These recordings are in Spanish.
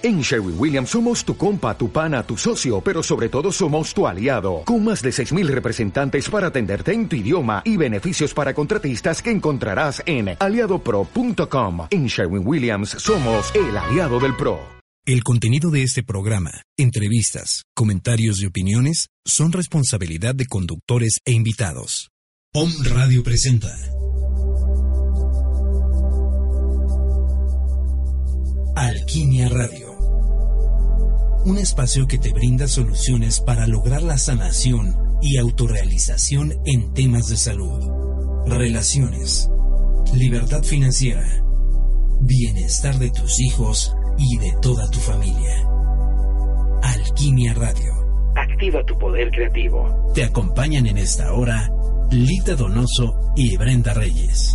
En Sherwin Williams somos tu compa, tu pana, tu socio, pero sobre todo somos tu aliado, con más de 6.000 representantes para atenderte en tu idioma y beneficios para contratistas que encontrarás en aliadopro.com. En Sherwin Williams somos el aliado del PRO. El contenido de este programa, entrevistas, comentarios y opiniones son responsabilidad de conductores e invitados. POM Radio presenta. Alquimia Radio. Un espacio que te brinda soluciones para lograr la sanación y autorrealización en temas de salud, relaciones, libertad financiera, bienestar de tus hijos y de toda tu familia. Alquimia Radio. Activa tu poder creativo. Te acompañan en esta hora Lita Donoso y Brenda Reyes.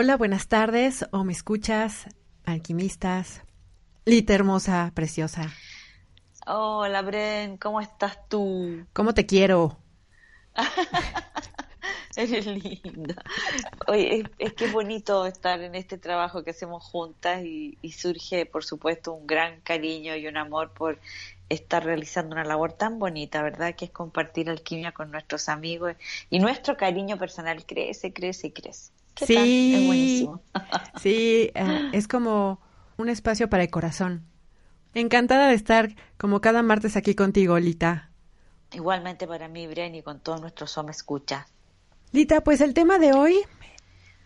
Hola, buenas tardes, o me escuchas, alquimistas, Lita hermosa, preciosa. Hola, Bren, ¿cómo estás tú? ¿Cómo te quiero? Eres linda. Oye, es, que es bonito estar en este trabajo que hacemos juntas y, y surge, por supuesto, un gran cariño y un amor por estar realizando una labor tan bonita, ¿verdad? Que es compartir alquimia con nuestros amigos y nuestro cariño personal crece, crece y crece sí, Es buenísimo. sí, eh, es como un espacio para el corazón. Encantada de estar como cada martes aquí contigo, Lita. Igualmente para mí, Bren, y con todos nuestros hombres escucha. Lita, pues el tema de hoy,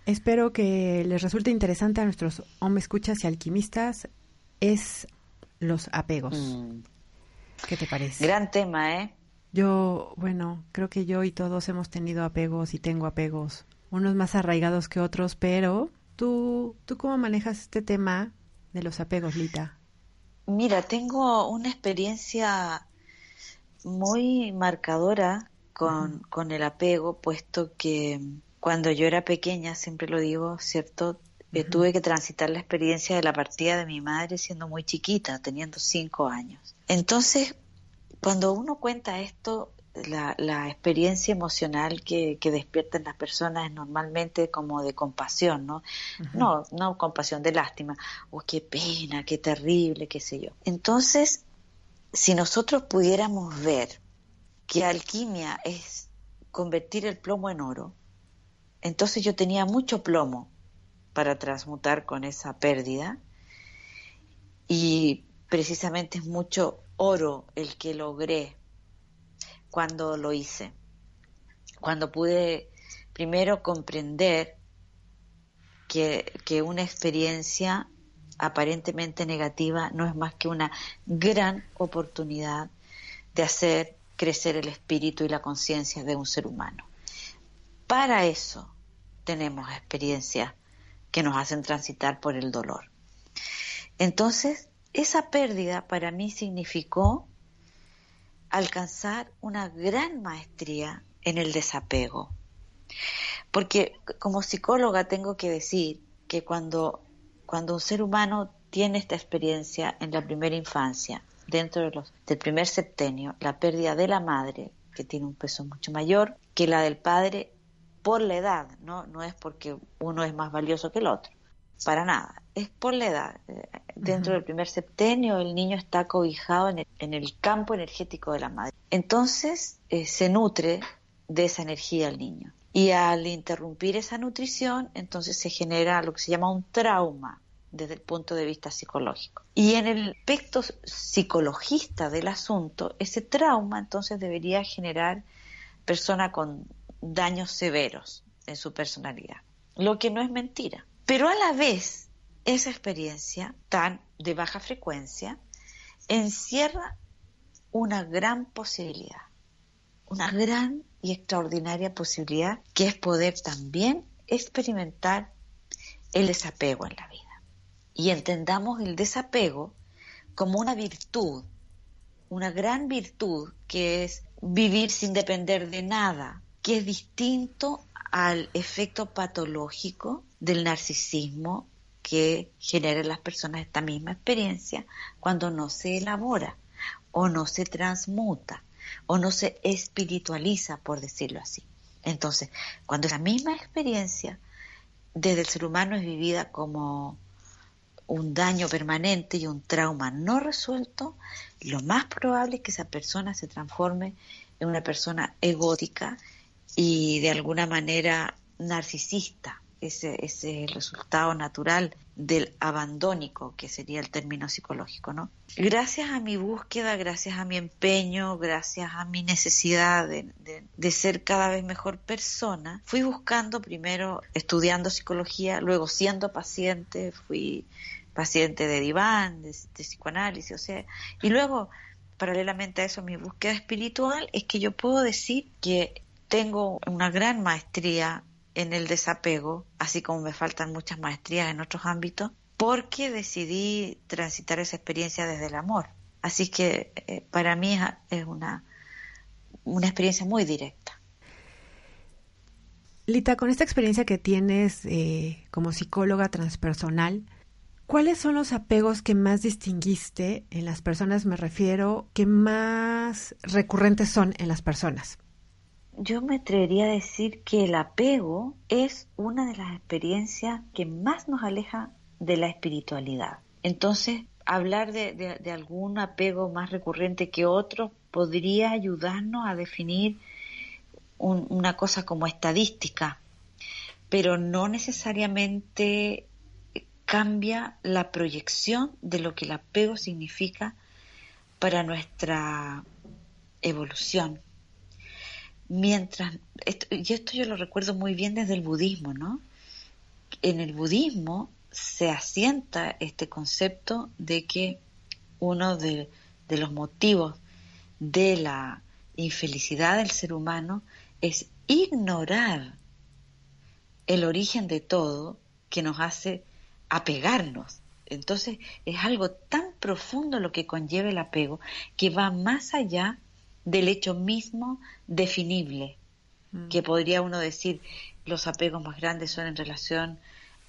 espero que les resulte interesante a nuestros hombres escuchas y alquimistas, es los apegos. Mm. ¿Qué te parece? Gran tema, ¿eh? Yo, bueno, creo que yo y todos hemos tenido apegos y tengo apegos unos más arraigados que otros, pero tú, ¿tú cómo manejas este tema de los apegos, Lita? Mira, tengo una experiencia muy marcadora con, con el apego, puesto que cuando yo era pequeña, siempre lo digo, ¿cierto? Eh, tuve que transitar la experiencia de la partida de mi madre siendo muy chiquita, teniendo cinco años. Entonces, cuando uno cuenta esto, la, la experiencia emocional que, que despiertan las personas es normalmente como de compasión, ¿no? No, no compasión, de lástima. Oh, qué pena, qué terrible, qué sé yo. Entonces, si nosotros pudiéramos ver que alquimia es convertir el plomo en oro, entonces yo tenía mucho plomo para transmutar con esa pérdida y precisamente es mucho oro el que logré cuando lo hice, cuando pude primero comprender que, que una experiencia aparentemente negativa no es más que una gran oportunidad de hacer crecer el espíritu y la conciencia de un ser humano. Para eso tenemos experiencias que nos hacen transitar por el dolor. Entonces, esa pérdida para mí significó alcanzar una gran maestría en el desapego. Porque como psicóloga tengo que decir que cuando, cuando un ser humano tiene esta experiencia en la primera infancia, dentro del primer septenio, la pérdida de la madre, que tiene un peso mucho mayor que la del padre, por la edad, ¿no? No es porque uno es más valioso que el otro, para nada, es por la edad. Eh, dentro del primer septenio el niño está cobijado en el, campo energético de la madre. Entonces eh, se nutre de esa energía el niño. Y al interrumpir esa nutrición, entonces se genera lo que se llama un trauma desde el punto de vista psicológico. Y en el aspecto psicologista del asunto, ese trauma entonces debería generar persona con daños severos en su personalidad, lo que no es mentira. Pero a la vez, esa experiencia tan de baja frecuencia encierra una gran posibilidad, una gran y extraordinaria posibilidad que es poder también experimentar el desapego en la vida. Y entendamos el desapego como una virtud, una gran virtud que es vivir sin depender de nada, que es distinto al efecto patológico del narcisismo que genera en las personas esta misma experiencia cuando no se elabora o no se transmuta o no se espiritualiza, por decirlo así. Entonces, cuando esa misma experiencia desde el ser humano es vivida como un daño permanente y un trauma no resuelto, lo más probable es que esa persona se transforme en una persona egótica y de alguna manera narcisista. Ese, es el resultado natural del abandónico, que sería el término psicológico, ¿no? Gracias a mi búsqueda, gracias a mi empeño, gracias a mi necesidad de, de ser cada vez mejor persona, fui buscando primero estudiando psicología, luego siendo paciente, fui paciente de diván, de, de psicoanálisis, o sea, y luego paralelamente a eso mi búsqueda espiritual es que yo puedo decir que tengo una gran maestría en el desapego, así como me faltan muchas maestrías en otros ámbitos, porque decidí transitar esa experiencia desde el amor. Así que eh, para mí es una, una experiencia muy directa. Lita, con esta experiencia que tienes eh, como psicóloga transpersonal, ¿cuáles son los apegos que más distinguiste en las personas, me refiero, que más recurrentes son en las personas? Yo me atrevería a decir que el apego es una de las experiencias que más nos aleja de la espiritualidad. Entonces, hablar de, algún apego más recurrente que otro podría ayudarnos a definir una cosa como estadística, pero no necesariamente cambia la proyección de lo que el apego significa para nuestra evolución mientras, y esto yo lo recuerdo muy bien desde el budismo, ¿no? En el budismo se asienta este concepto de que uno de, de los motivos de la infelicidad del ser humano es ignorar el origen de todo que nos hace apegarnos. Entonces es algo tan profundo lo que conlleva el apego que va más allá del hecho mismo definible, mm. que podría uno decir los apegos más grandes son en relación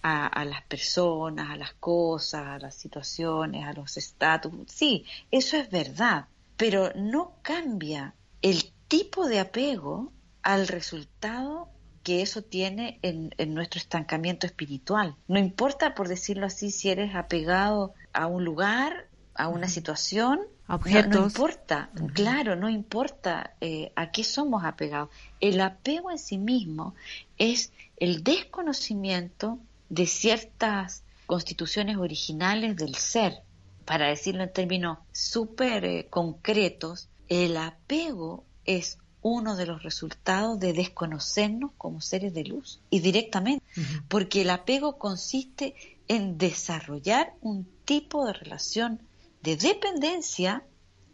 a, las personas, a las cosas, a las situaciones, a los estatus. Sí, eso es verdad, pero no cambia el tipo de apego al resultado que eso tiene en, en, nuestro estancamiento espiritual. No importa, por decirlo así, si eres apegado a un lugar, a una situación objetos. No, importa, claro, no importa eh, a qué somos apegados. El apego en sí mismo es el desconocimiento de ciertas constituciones originales del ser. Para decirlo en términos súper eh, concretos, el apego es uno de los resultados de desconocernos como seres de luz y directamente, porque el apego consiste en desarrollar un tipo de relación de dependencia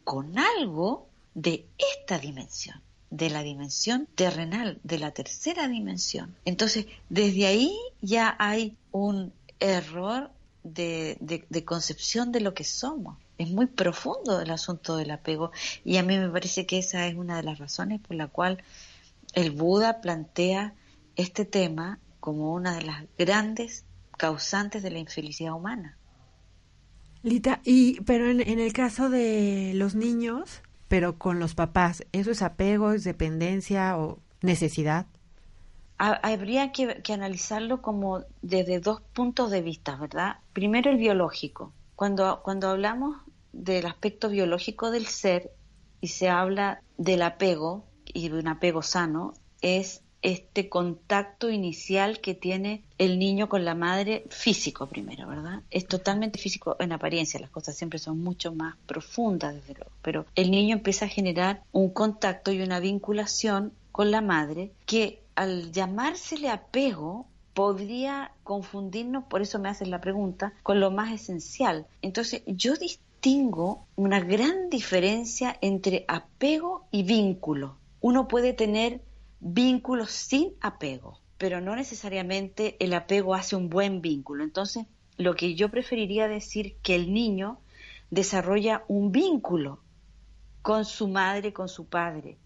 con algo de esta dimensión, de la dimensión terrenal, de la tercera dimensión. Entonces, desde ahí ya hay un error de, concepción de lo que somos. Es muy profundo el asunto del apego y a mí me parece que esa es una de las razones por la cual el Buda plantea este tema como una de las grandes causantes de la infelicidad humana. Lita, y pero en, el caso de los niños, pero con los papás, ¿eso es apego, es dependencia o necesidad? habría que, analizarlo como desde dos puntos de vista, ¿verdad? Primero el biológico. Cuando, cuando hablamos del aspecto biológico del ser y se habla del apego y de un apego sano, es este contacto inicial que tiene el niño con la madre físico primero, ¿verdad? Es totalmente físico en apariencia, las cosas siempre son mucho más profundas desde luego, pero el niño empieza a generar un contacto y una vinculación con la madre que al llamársele apego podría confundirnos, por eso me hacen la pregunta, con lo más esencial. Entonces yo distingo una gran diferencia entre apego y vínculo. Uno puede tener vínculos sin apego, pero no necesariamente el apego hace un buen vínculo. Entonces, lo que yo preferiría decir que el niño desarrolla un vínculo con su madre, con su padre,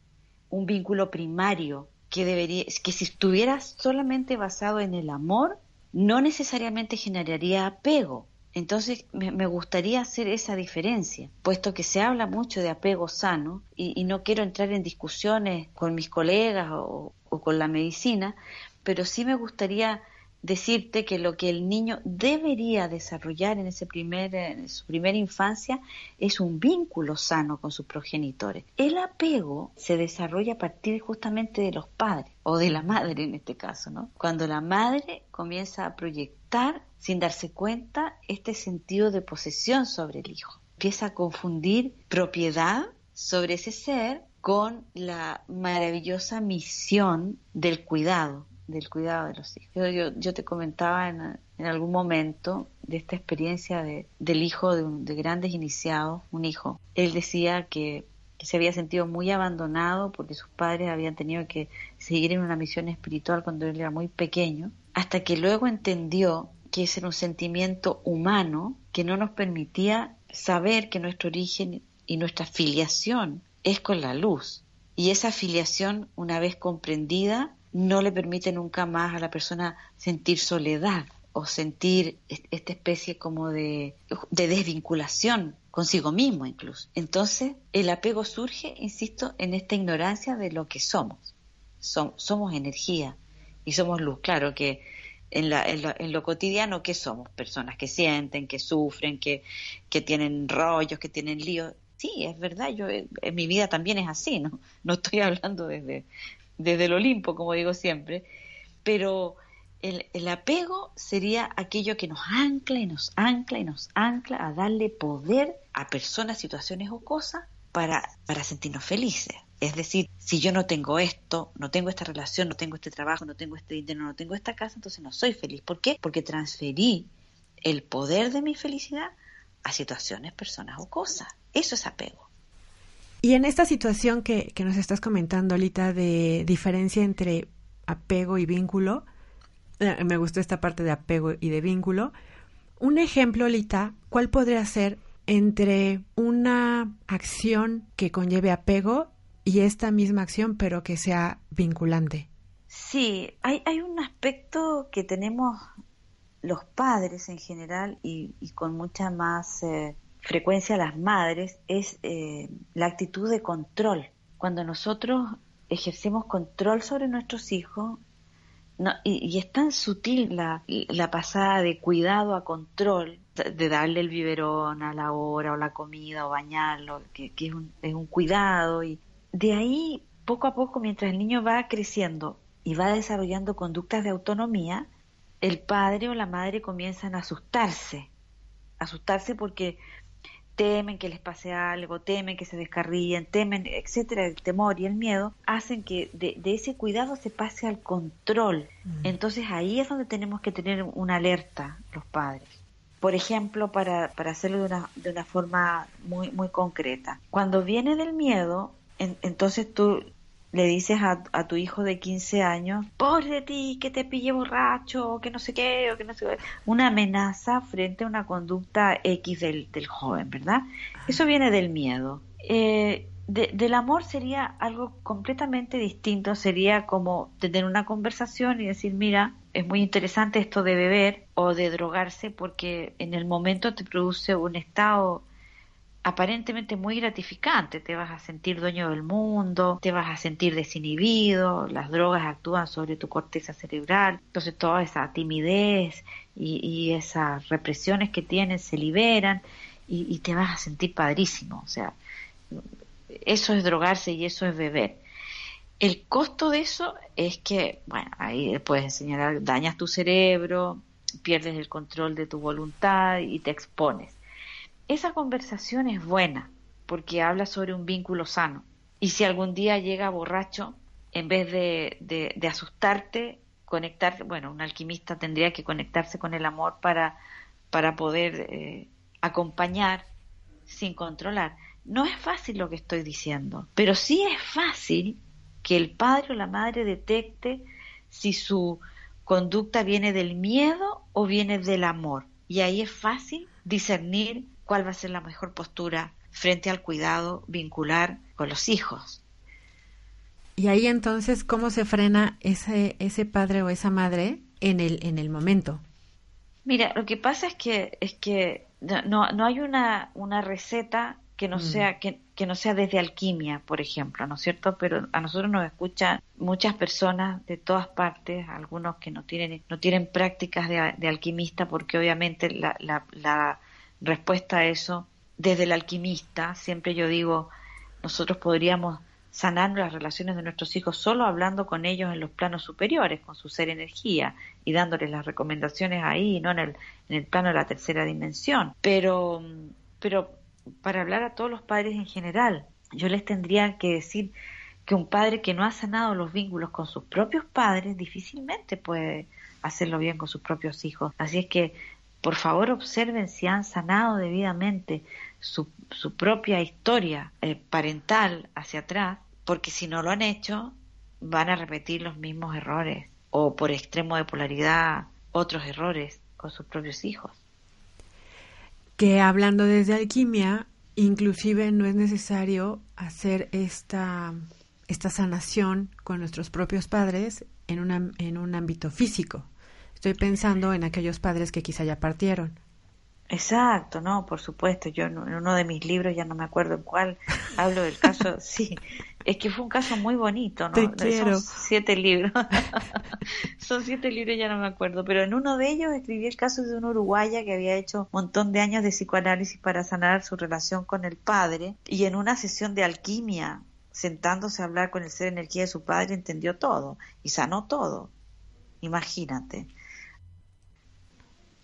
un vínculo primario que debería, que si estuviera solamente basado en el amor, no necesariamente generaría apego. Entonces me, gustaría hacer esa diferencia, puesto que se habla mucho de apego sano y, no quiero entrar en discusiones con mis colegas o, con la medicina, pero sí me gustaría decirte que lo que el niño debería desarrollar en ese primer su primera infancia es un vínculo sano con sus progenitores. El apego se desarrolla a partir justamente de los padres o de la madre en este caso, ¿no? Cuando la madre comienza a proyectar sin darse cuenta este sentido de posesión sobre el hijo. Empieza a confundir propiedad sobre ese ser con la maravillosa misión del cuidado, del cuidado de los hijos. Yo, te comentaba en, algún momento de esta experiencia de, del hijo de, de, grandes iniciados, un hijo. Él decía que, que, se había sentido muy abandonado porque sus padres habían tenido que seguir en una misión espiritual cuando él era muy pequeño, hasta que luego entendió que ese era un sentimiento humano que no nos permitía saber que nuestro origen y nuestra filiación es con la luz. Y esa filiación, una vez comprendida, no le permite nunca más a la persona sentir soledad o sentir esta especie como de, desvinculación consigo mismo incluso. Entonces, el apego surge, insisto, en esta ignorancia de lo que somos. somos energía y somos luz. Claro que en, la, en, lo, cotidiano, ¿qué somos? Personas que sienten, que sufren, que, que tienen rollos, que tienen líos. Sí, es verdad, yo en mi vida también es así, ¿no? No estoy hablando desde, desde el Olimpo, como digo siempre, pero el, apego sería aquello que nos ancla y nos ancla y nos ancla a darle poder a personas, situaciones o cosas para, para sentirnos felices. Es decir, si yo no tengo esto, no tengo esta relación, no tengo este trabajo, no tengo este dinero, no tengo esta casa, entonces no soy feliz. ¿Por qué? Porque transferí el poder de mi felicidad a situaciones, personas o cosas. Eso es apego. Y en esta situación que, que nos estás comentando, Lita, de diferencia entre apego y vínculo, eh, me gustó esta parte de apego y de vínculo. Un ejemplo, Lita, ¿cuál podría ser entre una acción que conlleve apego y esta misma acción, pero que sea vinculante? Sí, hay, hay un aspecto que tenemos los padres en general y, con mucha más eh, frecuencia las madres es eh, la actitud de control. Cuando nosotros ejercemos control sobre nuestros hijos, y, es tan sutil la, la, pasada de cuidado a control, de darle el biberón a la hora o la comida o bañarlo, que, que es, un, es un cuidado. Y de ahí, poco a poco, mientras el niño va creciendo y va desarrollando conductas de autonomía, el padre o la madre comienzan a asustarse, asustarse porque temen que les pase algo, temen que se descarríen, temen, etcétera, el temor y el miedo hacen que de, ese cuidado se pase al control. Mm. Entonces ahí es donde tenemos que tener una alerta los padres. Por ejemplo, para, para hacerlo de una, de una forma muy, muy concreta. Cuando viene del miedo, entonces tú le dices a, tu hijo de 15 años, pobre de ti, que te pille borracho, que no sé qué, o que no sé qué, una amenaza frente a una conducta X del, del joven, ¿verdad? Eso viene del miedo. Eh, del amor sería algo completamente distinto, sería como tener una conversación y decir, mira, es muy interesante esto de beber o de drogarse porque en el momento te produce un estado aparentemente muy gratificante, te vas a sentir dueño del mundo, te vas a sentir desinhibido, las drogas actúan sobre tu corteza cerebral, entonces toda esa timidez y, esas represiones que tienes se liberan y, y, te vas a sentir padrísimo, o sea, eso es drogarse y eso es beber. El costo de eso es que, bueno, ahí puedes señalar, dañas tu cerebro, pierdes el control de tu voluntad y te expones esa conversación es buena porque habla sobre un vínculo sano. Y si algún día llega borracho, en vez de, de, asustarte, conectarte, bueno, un alquimista tendría que conectarse con el amor para, para poder eh, acompañar sin controlar. No es fácil lo que estoy diciendo, pero sí es fácil que el padre o la madre detecte si su conducta viene del miedo o viene del amor. Y ahí es fácil discernir cuál va a ser la mejor postura frente al cuidado vincular con los hijos. Y ahí entonces, ¿cómo se frena ese, ese padre o esa madre en el, en el momento? Mira, lo que pasa es que, es que no, no hay una, una receta que no mm. sea que, que, no sea desde alquimia, por ejemplo, ¿no es cierto? Pero a nosotros nos escuchan muchas personas de todas partes, algunos que no tienen no tienen prácticas de, de alquimista porque obviamente la, la, la respuesta a eso, desde el alquimista, siempre yo digo, nosotros podríamos sanar las relaciones de nuestros hijos solo hablando con ellos en los planos superiores, con su ser energía y dándoles las recomendaciones ahí, no en el, en el plano de la tercera dimensión. Pero, pero para hablar a todos los padres en general, yo les tendría que decir que un padre que no ha sanado los vínculos con sus propios padres difícilmente puede hacerlo bien con sus propios hijos. Así es que por favor observen si han sanado debidamente su, su propia historia eh, parental hacia atrás, porque si no lo han hecho, van a repetir los mismos errores o por extremo de polaridad otros errores con sus propios hijos. Que hablando desde alquimia, inclusive no es necesario hacer esta, esta sanación con nuestros propios padres en, en un ámbito físico, Estoy pensando en aquellos padres que quizá ya partieron. Exacto, no, por supuesto. Yo en uno de mis libros, ya no me acuerdo en cuál, hablo del caso, sí, es que fue un caso muy bonito, ¿no? Son siete libros. Son siete libros, ya no me acuerdo. Pero en uno de ellos escribí el caso de una uruguaya que había hecho un montón de años de psicoanálisis para sanar su relación con el padre. Y en una sesión de alquimia, sentándose a hablar con el ser energía de su padre, entendió todo y sanó todo. Imagínate.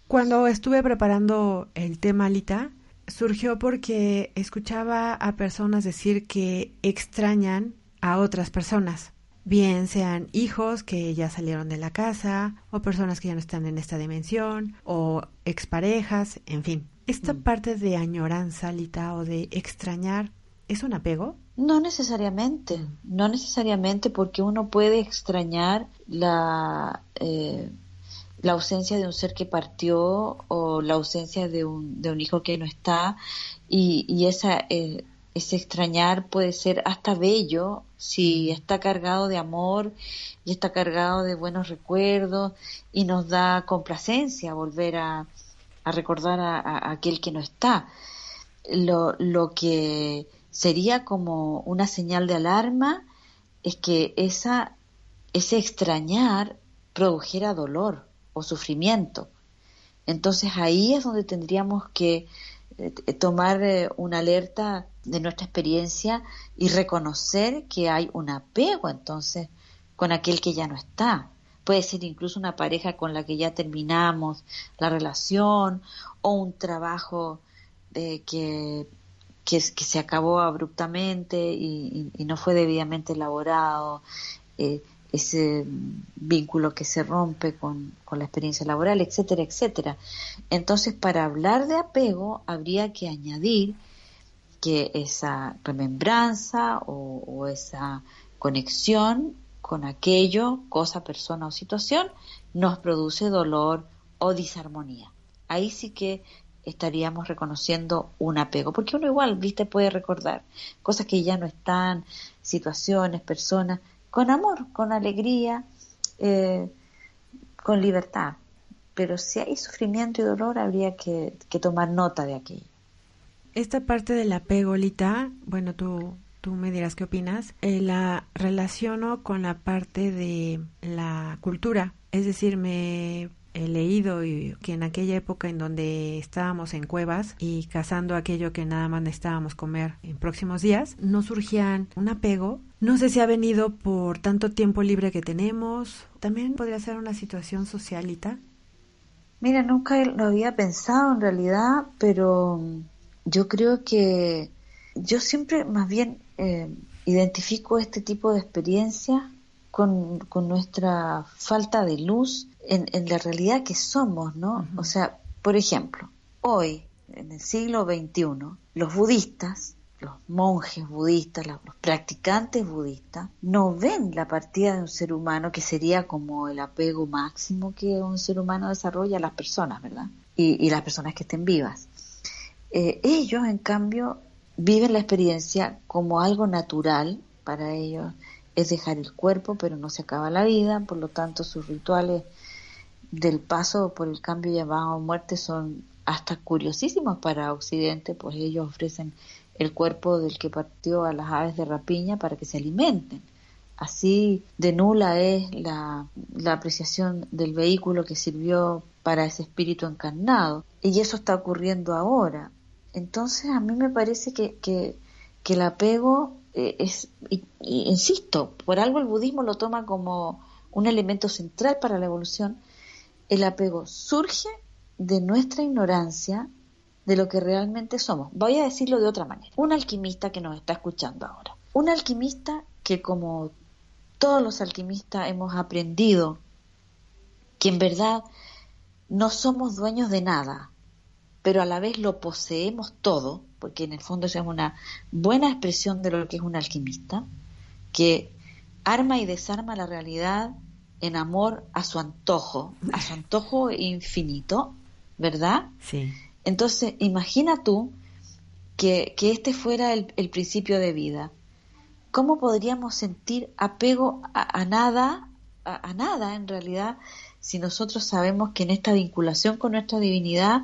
Cuando estuve preparando el tema, Lita, surgió porque escuchaba a personas decir que extrañan a otras personas, bien sean hijos que ya salieron de la casa, o personas que ya no están en esta dimensión, o exparejas, en fin. ¿Esta mm. parte de añoranza, Lita, o de extrañar, es un apego? No necesariamente, no necesariamente porque uno puede extrañar la... Eh, la ausencia de un ser que partió o la ausencia de un, de un hijo que no está. Y, y esa, eh, ese extrañar puede ser hasta bello si está cargado de amor y está cargado de buenos recuerdos y nos da complacencia volver a, a recordar a, aquel que no está. Lo, lo que sería como una señal de alarma es que esa, ese extrañar produjera dolor sufrimiento. Entonces ahí es donde tendríamos que eh, tomar eh, una alerta de nuestra experiencia y reconocer que hay un apego entonces con aquel que ya no está. Puede ser incluso una pareja con la que ya terminamos la relación o un trabajo eh, que, que, se acabó abruptamente y, no fue debidamente elaborado ese vínculo que se rompe con, la experiencia laboral, etcétera, etcétera. Entonces, para hablar de apego, habría que añadir que esa remembranza o, esa conexión con aquello, cosa, persona o situación, nos produce dolor o disarmonía. Ahí sí que estaríamos reconociendo un apego, porque uno igual, viste, puede recordar cosas que ya no están, situaciones, personas, con amor, con alegría, eh, con libertad. Pero si hay sufrimiento y dolor, habría que, tomar nota de aquello. esta parte del apego, Lita, bueno, tú, tú me dirás qué opinas, eh, la relaciono con la parte de la cultura. Es decir, me he leído y que en aquella época en donde estábamos en cuevas y cazando aquello que nada más necesitábamos comer en próximos días, no surgían un apego. No sé si ha venido por tanto tiempo libre que tenemos. También podría ser una situación socialita. Mira, nunca lo había pensado en realidad, pero yo creo que yo siempre más bien eh, identifico este tipo de experiencias con, con nuestra falta de luz en, la realidad que somos, ¿no? O sea, por ejemplo, hoy, en el siglo XXI, los budistas, los monjes budistas, los, practicantes budistas, no ven la partida de un ser humano que sería como el apego máximo que un ser humano desarrolla a las personas, ¿verdad? Y, las personas que estén vivas. Eh, ellos, en cambio, viven la experiencia como algo natural para ellos. Es dejar el cuerpo, pero no se acaba la vida, por lo tanto sus rituales del paso por el cambio llamado muerte son hasta curiosísimos para Occidente, pues ellos ofrecen el cuerpo del que partió a las aves de rapiña para que se alimenten. Así de nula es la, apreciación del vehículo que sirvió para ese espíritu encarnado. Y eso está ocurriendo ahora. Entonces a mí me parece que, que, el apego eh, es, insisto, por algo el budismo lo toma como un elemento central para la evolución, el apego surge de nuestra ignorancia de lo que realmente somos. Voy a decirlo de otra manera. Un alquimista que nos está escuchando ahora. Un alquimista que como todos los alquimistas hemos aprendido que en verdad no somos dueños de nada, pero a la vez lo poseemos todo, porque en el fondo eso es una buena expresión de lo que es un alquimista, que arma y desarma la realidad en amor a su antojo, a su antojo infinito, ¿verdad? Sí. Entonces, imagina tú que, este fuera el, principio de vida. ¿Cómo podríamos sentir apego a, nada, a, nada en realidad, si nosotros sabemos que en esta vinculación con nuestra divinidad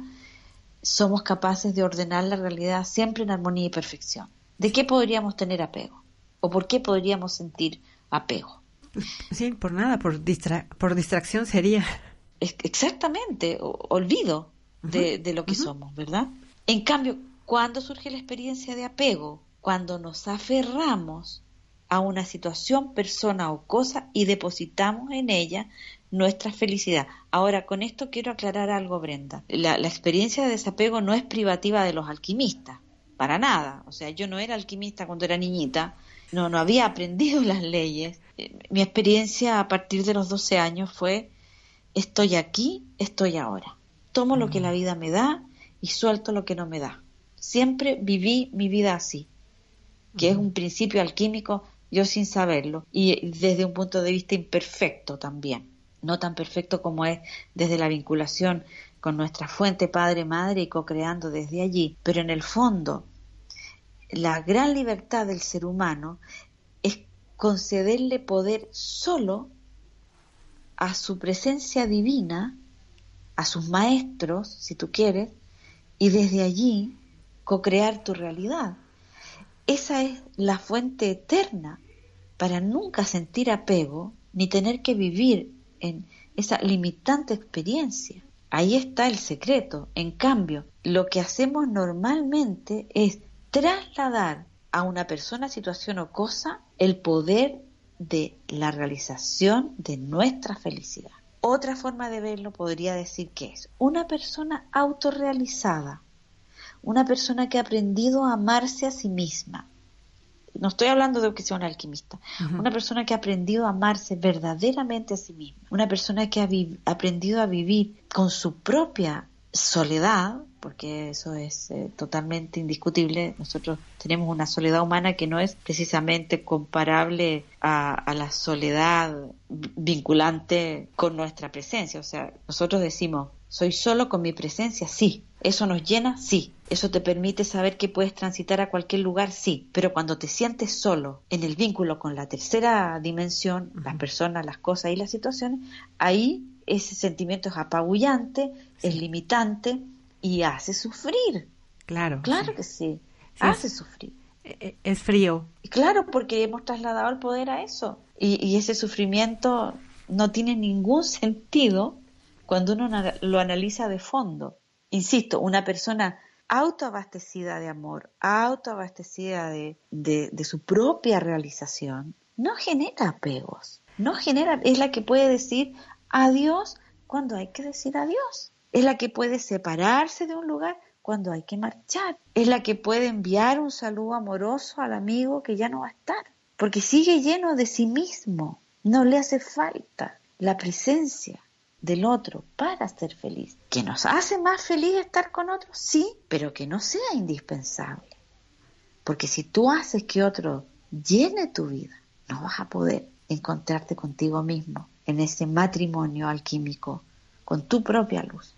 somos capaces de ordenar la realidad siempre en armonía y perfección? ¿De qué podríamos tener apego? ¿O por qué podríamos sentir apego? Sí, por nada, por, por distracción sería. Exactamente, olvido de, lo que somos, ¿verdad? En cambio, ¿cuándo surge la experiencia de apego? Cuando nos aferramos a una situación, persona o cosa y depositamos en ella nuestra felicidad. Ahora, con esto quiero aclarar algo, Brenda. La, la, experiencia de desapego no es privativa de los alquimistas, para nada. O sea, yo no era alquimista cuando era niñita, no, no había aprendido las leyes. Eh, mi experiencia a partir de los 12 años fue, estoy aquí, estoy ahora. Tomo lo que la mm. vida me da y suelto lo que no me da. Siempre viví mi vida así, que es un principio alquímico, yo sin saberlo, y desde un punto de vista imperfecto también, no tan perfecto como es desde la vinculación con nuestra fuente padre-madre y co-creando desde allí, pero en el fondo la gran libertad del ser humano es concederle poder solo a su presencia divina, a sus maestros, si tú quieres, y desde allí co-crear tu realidad. Esa es la fuente eterna para nunca sentir apego ni tener que vivir en esa limitante experiencia. Ahí está el secreto. En cambio, lo que hacemos normalmente es trasladar a una persona, situación o cosa el poder de la realización de nuestra felicidad. Otra forma de verlo podría decir que es una persona autorrealizada, una persona que ha aprendido a amarse a sí misma. No estoy hablando de que sea un alquimista, una persona que ha aprendido a amarse verdaderamente a sí misma, una persona que ha aprendido a vivir con su propia soledad, porque eso es eh, totalmente indiscutible. Nosotros tenemos una soledad humana que no es precisamente comparable a, la soledad vinculante con nuestra presencia. O sea, nosotros decimos, soy solo con mi presencia, sí. ¿Eso nos llena? Sí. ¿Eso te permite saber que puedes transitar a cualquier lugar? Sí. Pero cuando te sientes solo en el vínculo con la tercera dimensión, las personas, las cosas y las situaciones, ahí ese sentimiento es apabullante, es limitante y hace sufrir. Claro. Claro que sí. Hace sufrir. E, e, es frío. Claro, porque hemos trasladado el poder a eso. Y, y ese sufrimiento no tiene ningún sentido cuando uno lo analiza de fondo. Insisto, una persona autoabastecida de amor, autoabastecida de, de, su propia realización, no genera apegos, no genera, es la que puede decir adiós cuando hay que decir adiós, es la que puede separarse de un lugar cuando hay que marchar, es la que puede enviar un saludo amoroso al amigo que ya no va a estar, porque sigue lleno de sí mismo, no le hace falta la presencia del otro para ser feliz. ¿Que nos hace más feliz estar con otros? Sí, pero que no sea indispensable. Porque si tú haces que otro llene tu vida, no vas a poder encontrarte contigo mismo en ese matrimonio alquímico con tu propia luz.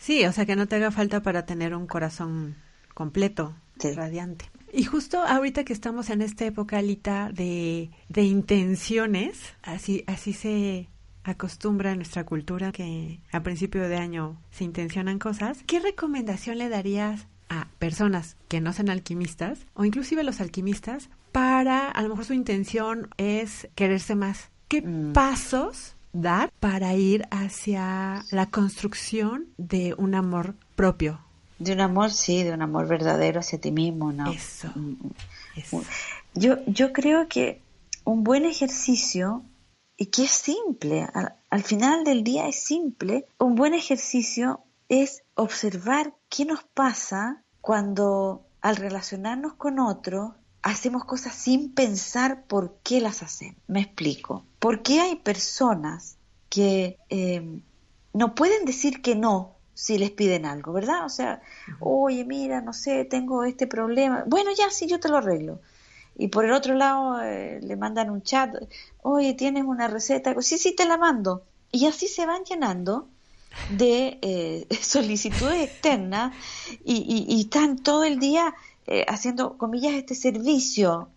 Sí, o sea que no te haga falta para tener un corazón completo, radiante. Y justo ahorita que estamos en esta época, Alita, de, de intenciones, así, así se acostumbra en nuestra cultura que a principio de año se intencionan cosas, ¿qué recomendación le darías a personas que no sean alquimistas o inclusive los alquimistas para, a lo mejor su intención es quererse más? ¿Qué mm. pasos dar para ir hacia la construcción de un amor propio? De un amor, sí, de un amor verdadero hacia ti mismo, ¿no? Eso. Mm, mm. Yo, yo creo que un buen ejercicio y que es simple, al, final del día es simple. Un buen ejercicio es observar qué nos pasa cuando al relacionarnos con otro hacemos cosas sin pensar por qué las hacemos. Me explico. ¿Por qué hay personas que em, no pueden decir que no si les piden algo, verdad? O sea, oye, mira, no sé, tengo este problema. Bueno, ya, sí, yo te lo arreglo y por el otro lado eh, le mandan un chat, oye, tienes una receta, sí, sí, te la mando. Y así se van llenando de eh, solicitudes externas y, y, están todo el día eh, haciendo, comillas, este servicio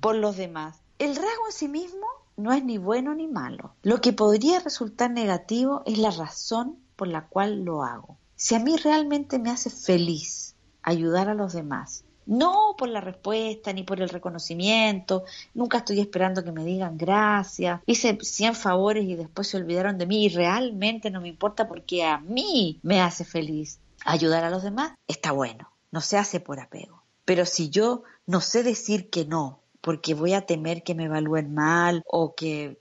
por los demás. El rasgo en sí mismo no es ni bueno ni malo. Lo que podría resultar negativo es la razón por la cual lo hago. Si a mí realmente me hace feliz ayudar a los demás, no por la respuesta ni por el reconocimiento, nunca estoy esperando que me digan gracias, hice 100 favores y después se olvidaron de mí y realmente no me importa porque a mí me hace feliz. Ayudar a los demás está bueno, no se hace por apego. Pero si yo no sé decir que no, porque voy a temer que me evalúen mal o que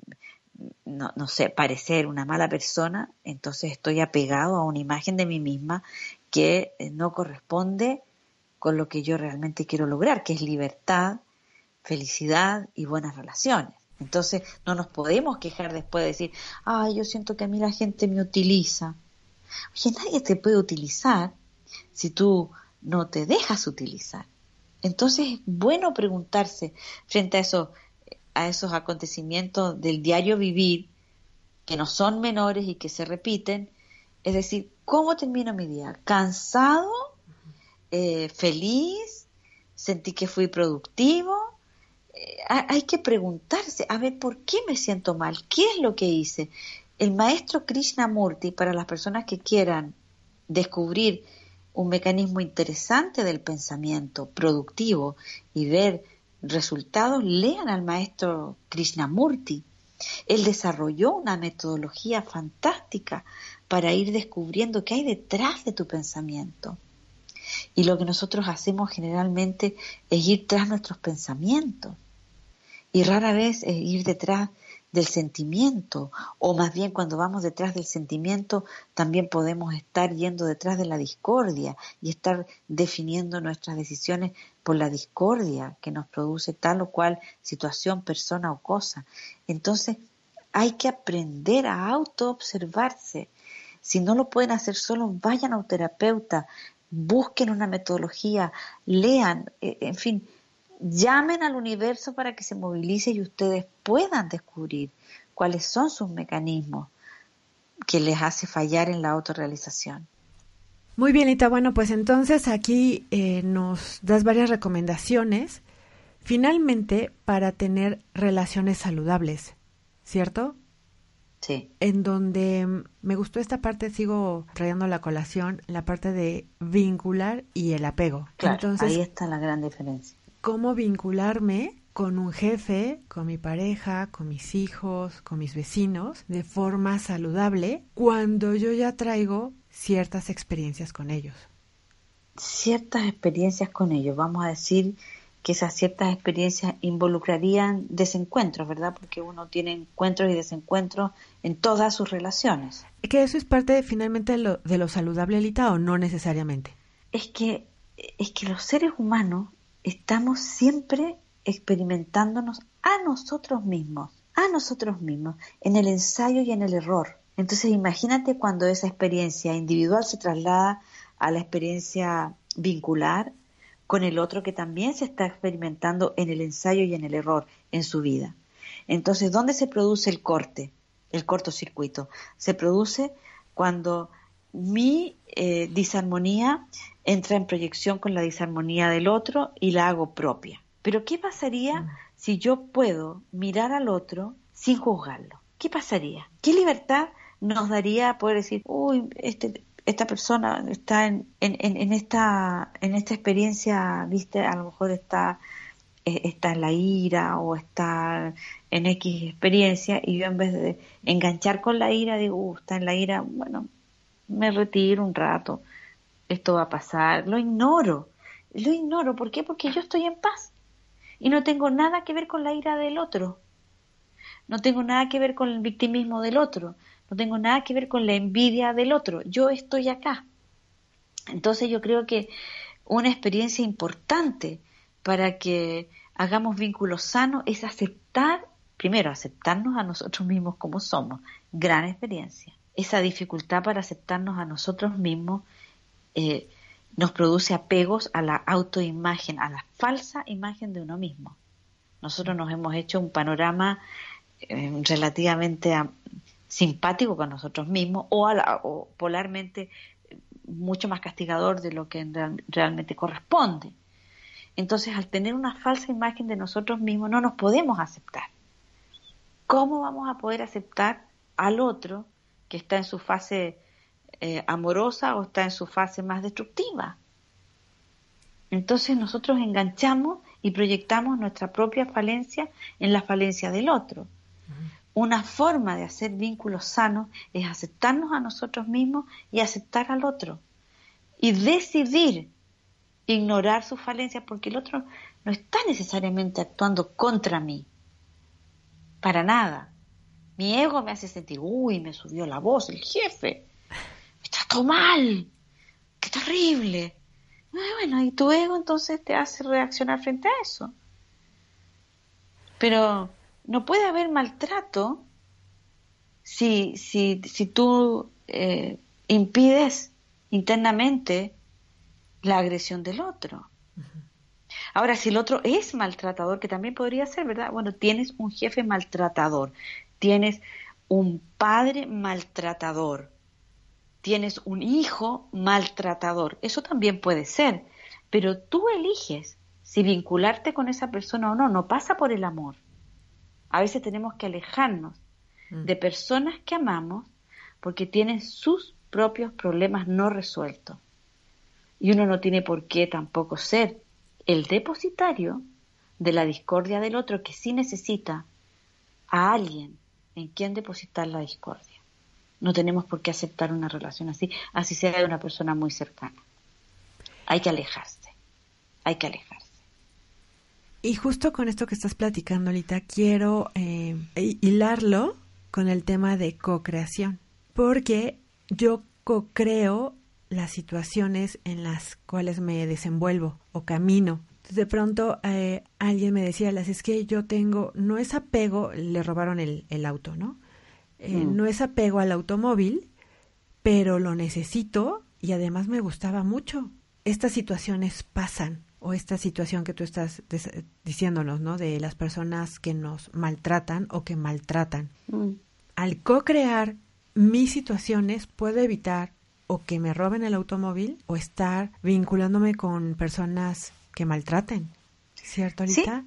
no, no, sé, parecer una mala persona, entonces estoy apegado a una imagen de mí misma que no corresponde con lo que yo realmente quiero lograr, que es libertad, felicidad y buenas relaciones. Entonces no nos podemos quejar después de decir, ay, yo siento que a mí la gente me utiliza. Oye, nadie te puede utilizar si tú no te dejas utilizar. Entonces es bueno preguntarse frente a esos, a esos acontecimientos del diario vivir, que no son menores y que se repiten, es decir, ¿cómo termino mi día? ¿Cansado eh, feliz, sentí que fui productivo. Eh, hay que preguntarse, a ver, ¿por qué me siento mal? ¿Qué es lo que hice? El maestro Krishnamurti, para las personas que quieran descubrir un mecanismo interesante del pensamiento productivo y ver resultados, lean al maestro Krishnamurti. Él desarrolló una metodología fantástica para ir descubriendo qué hay detrás de tu pensamiento. Y lo que nosotros hacemos generalmente es ir tras nuestros pensamientos. Y rara vez es ir detrás del sentimiento, o más bien cuando vamos detrás del sentimiento, también podemos estar yendo detrás de la discordia y estar definiendo nuestras decisiones por la discordia que nos produce tal o cual situación, persona o cosa. Entonces, hay que aprender a autoobservarse. Si no lo pueden hacer solo, vayan a un terapeuta, busquen una metodología, lean, e, en fin, llamen al universo para que se movilice y ustedes puedan descubrir cuáles son sus mecanismos que les hace fallar en la autorrealización. Muy bien, Ita. Bueno, pues entonces aquí eh, nos das varias recomendaciones, finalmente, para tener relaciones saludables, ¿cierto? Sí. En donde me gustó esta parte, sigo trayendo la colación, la parte de vincular y el apego. Claro, Entonces, ahí está la gran diferencia. ¿Cómo vincularme con un jefe, con mi pareja, con mis hijos, con mis vecinos, de forma saludable, cuando yo ya traigo ciertas experiencias con ellos. Ciertas experiencias con ellos, vamos a decir que esas ciertas experiencias involucrarían desencuentros, ¿verdad? Porque uno tiene encuentros y desencuentros en todas sus relaciones. ¿Que eso es parte finalmente de lo, de lo saludable, Alita, o no necesariamente? Es que, es que los seres humanos estamos siempre experimentándonos a nosotros mismos, a nosotros mismos, en el ensayo y en el error. Entonces imagínate cuando esa experiencia individual se traslada a la experiencia vincular con el otro que también se está experimentando en el ensayo y en el error en su vida. Entonces, ¿dónde se produce el corte, el cortocircuito? Se produce cuando mi eh, disarmonía entra en proyección con la disarmonía del otro y la hago propia. Pero ¿qué pasaría mm. si yo puedo mirar al otro sin juzgarlo? ¿Qué pasaría? ¿Qué libertad nos daría poder decir, uy, este, esta persona está en, en, esta, en esta experiencia, viste, a lo mejor está, eh, está en la ira o está en X experiencia y yo en vez de enganchar con la ira digo, uh, está en la ira, bueno, me retiro un rato, esto va a pasar, lo ignoro, lo ignoro, ¿por qué? Porque yo estoy en paz y no tengo nada que ver con la ira del otro, no tengo nada que ver con el victimismo del otro, no tengo nada que ver con la envidia del otro, yo estoy acá. Entonces yo creo que una experiencia importante para que hagamos vínculos sanos es aceptar, primero aceptarnos a nosotros mismos como somos, gran experiencia. Esa dificultad para aceptarnos a nosotros mismos eh, nos produce apegos a la autoimagen, a la falsa imagen de uno mismo. Nosotros nos hemos hecho un panorama eh, relativamente simpático con nosotros mismos o, polarmente mucho más castigador de lo que realmente corresponde. Entonces, al tener una falsa imagen de nosotros mismos, no nos podemos aceptar. ¿Cómo vamos a poder aceptar al otro que está en su fase eh, amorosa o está en su fase más destructiva? Entonces nosotros enganchamos y proyectamos nuestra propia falencia en la falencia del otro. Una forma de hacer vínculos sanos es aceptarnos a nosotros mismos y aceptar al otro. Y decidir ignorar sus falencias porque el otro no está necesariamente actuando contra mí. Para nada. Mi ego me hace sentir, uy, me subió la voz el jefe. Me trató mal. Qué terrible. Bueno, y tu ego entonces te hace reaccionar frente a eso. Pero no puede haber maltrato si, si, si tú eh, impides internamente la agresión del otro. Ahora, si el otro es maltratador, que también podría ser, ¿verdad? Bueno, tienes un jefe maltratador, tienes un padre maltratador, tienes un hijo maltratador, eso también puede ser, pero tú eliges si vincularte con esa persona o no, no pasa por el amor. A veces tenemos que alejarnos mm. de personas que amamos porque tienen sus propios problemas no resueltos. Y uno no tiene por qué tampoco ser el depositario de la discordia del otro que sí necesita a alguien en quien depositar la discordia. No tenemos por qué aceptar una relación así, así sea de una persona muy cercana. Hay que alejarse, hay que alejarse. Y justo con esto que estás platicando ahorita, quiero eh, hilarlo con el tema de co-creación, porque yo co-creo las situaciones en las cuales me desenvuelvo o camino. De pronto eh, alguien me decía, las es que yo tengo, no es apego, le robaron el, el auto, ¿no? Eh, mm. No es apego al automóvil, pero lo necesito y además me gustaba mucho. Estas situaciones pasan o esta situación que tú estás diciéndonos, ¿no? De las personas que nos maltratan o que maltratan. Mm. Al co-crear mis situaciones puedo evitar o que me roben el automóvil o estar vinculándome con personas que maltraten. ¿Cierto, Alita?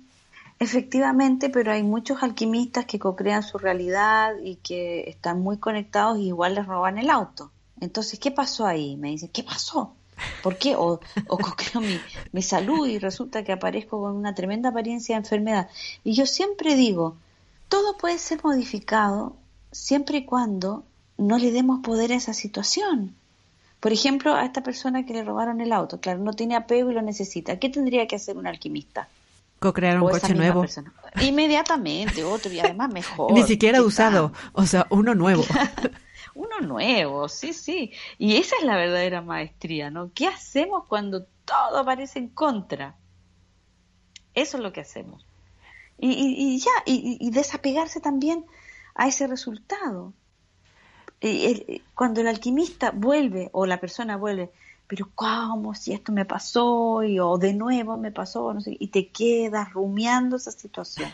Efectivamente, pero hay muchos alquimistas que co-crean su realidad y que están muy conectados y igual les roban el auto. Entonces, ¿qué pasó ahí? Me dicen, ¿qué pasó? ¿Por qué? O, o co-creo mi, mi salud y resulta que aparezco con una tremenda apariencia de enfermedad. Y yo siempre digo, todo puede ser modificado siempre y cuando no le demos poder a esa situación. Por ejemplo, a esta persona que le robaron el auto, claro, no tiene apego y lo necesita. ¿Qué tendría que hacer un alquimista? Co-crear un coche nuevo. Inmediatamente, otro y además mejor. Ni siquiera usado, o sea, uno nuevo. uno nuevo, sí, sí. Y esa es la verdadera maestría, ¿no? ¿Qué hacemos cuando todo parece en contra? Eso es lo que hacemos. Y, ya, y desapegarse también a ese resultado cuando el alquimista vuelve o la persona vuelve, pero ¿cómo? Si esto me pasó y, o de nuevo me pasó, no sé, y te quedas rumiando esa situación.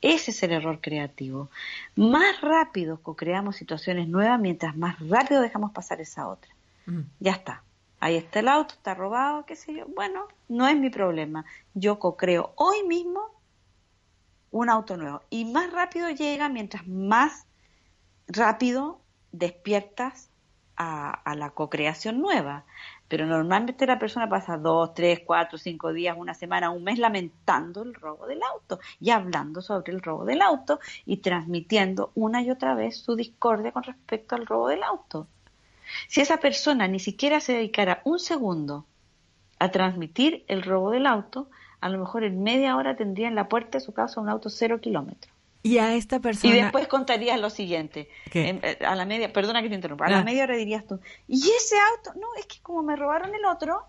Ese es el error creativo. Más rápido co-creamos situaciones nuevas mientras más rápido dejamos pasar esa otra. Mm. Ya está. Ahí está el auto, está robado, qué sé yo. Bueno, no es mi problema. Yo co-creo hoy mismo un auto nuevo. Y más rápido llega mientras más rápido despiertas a, la co-creación nueva. Pero normalmente la persona pasa dos, tres, cuatro, cinco días, una semana, un mes lamentando el robo del auto y hablando sobre el robo del auto y transmitiendo una y otra vez su discordia con respecto al robo del auto. Si esa persona ni siquiera se dedicara un segundo a transmitir el robo del auto, a lo mejor en media hora tendría en la puerta de su casa un auto cero kilómetros. Y a esta persona. Y después contarías lo siguiente. Eh, a la media, perdona que te interrumpa, a la ah. media hora dirías tú, y ese auto, no, es que como me robaron el otro,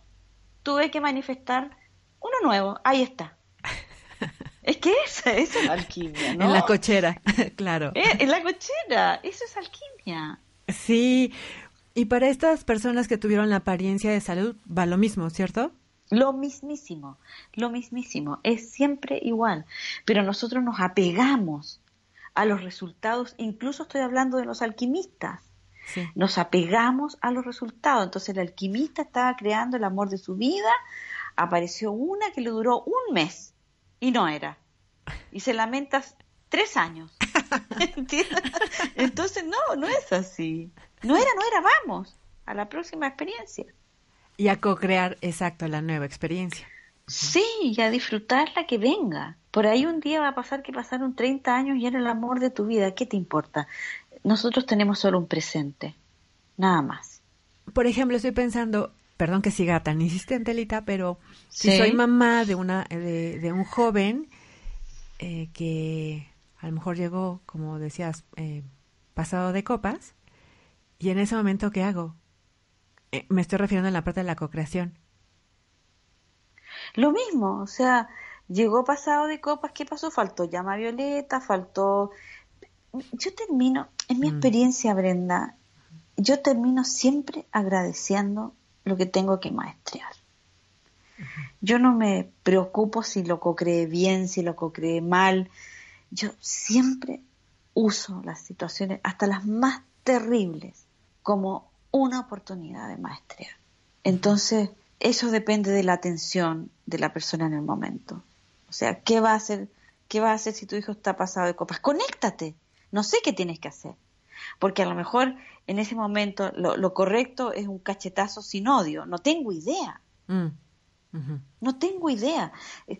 tuve que manifestar uno nuevo, ahí está. es que esa, es alquimia, ¿no? En la cochera, claro. Eh, en la cochera, eso es alquimia. Sí, y para estas personas que tuvieron la apariencia de salud, va lo mismo, ¿cierto? Lo mismísimo, lo mismísimo, es siempre igual, pero nosotros nos apegamos a los resultados, incluso estoy hablando de los alquimistas, nos apegamos a los resultados, entonces el alquimista estaba creando el amor de su vida, apareció una que le duró un mes y no era, y se lamenta tres años. Entonces, no, no es así. No era, no era, vamos, a la próxima experiencia. Y a co-crear, exacto, la nueva experiencia. Sí, y a disfrutar la que venga. Por ahí un día va a pasar que pasaron 30 años y era el amor de tu vida. ¿Qué te importa? Nosotros tenemos solo un presente, nada más. Por ejemplo, estoy pensando, perdón que siga tan insistente, Lita, pero si soy mamá de, una, de, un joven eh, que a lo mejor llegó, como decías, eh, pasado de copas, y en ese momento, ¿qué hago? Eh, me estoy refiriendo a la parte de la co-creación. Lo mismo, o sea, llegó pasado de copas, ¿qué pasó? Faltó llama violeta, faltó... Yo termino, en mi mm. experiencia, Brenda, yo termino siempre agradeciendo lo que tengo que maestrear. Yo no me preocupo si lo co-creé bien, si lo co-creé mal. Yo siempre uso las situaciones, hasta las más terribles, como una oportunidad de maestría. Entonces, eso depende de la atención de la persona en el momento. O sea, ¿qué va a hacer? ¿Qué va a hacer si tu hijo está pasado de copas? Conéctate. No sé qué tienes que hacer. Porque a lo mejor en ese momento lo, correcto es un cachetazo sin odio. No tengo idea. Mm. No tengo idea.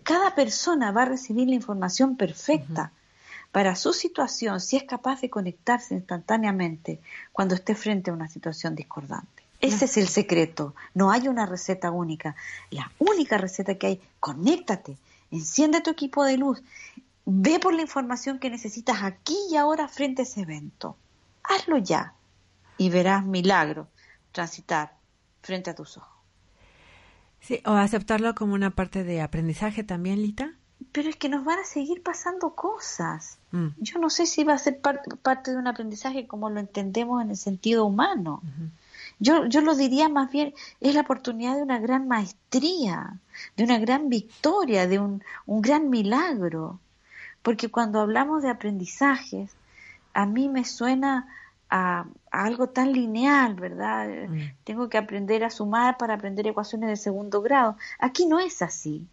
Cada persona va a recibir la información perfecta para su situación si es capaz de conectarse instantáneamente cuando esté frente a una situación discordante. Ese es el secreto. No hay una receta única. La única receta que hay, conéctate, enciende tu equipo de luz, ve por la información que necesitas aquí y ahora frente a ese evento. Hazlo ya y verás milagro transitar frente a tus ojos. Sí, o aceptarlo como una parte de aprendizaje también, Lita pero es que nos van a seguir pasando cosas. Mm. Yo no sé si va a ser parte de un aprendizaje como lo entendemos en el sentido humano. yo, yo lo diría más bien, es la oportunidad de una gran maestría, de una gran victoria, de un, un gran milagro. Porque cuando hablamos de aprendizajes, a mí me suena a, algo tan lineal, ¿verdad? Mm. Tengo que aprender a sumar para aprender ecuaciones de segundo grado. Aquí no es así.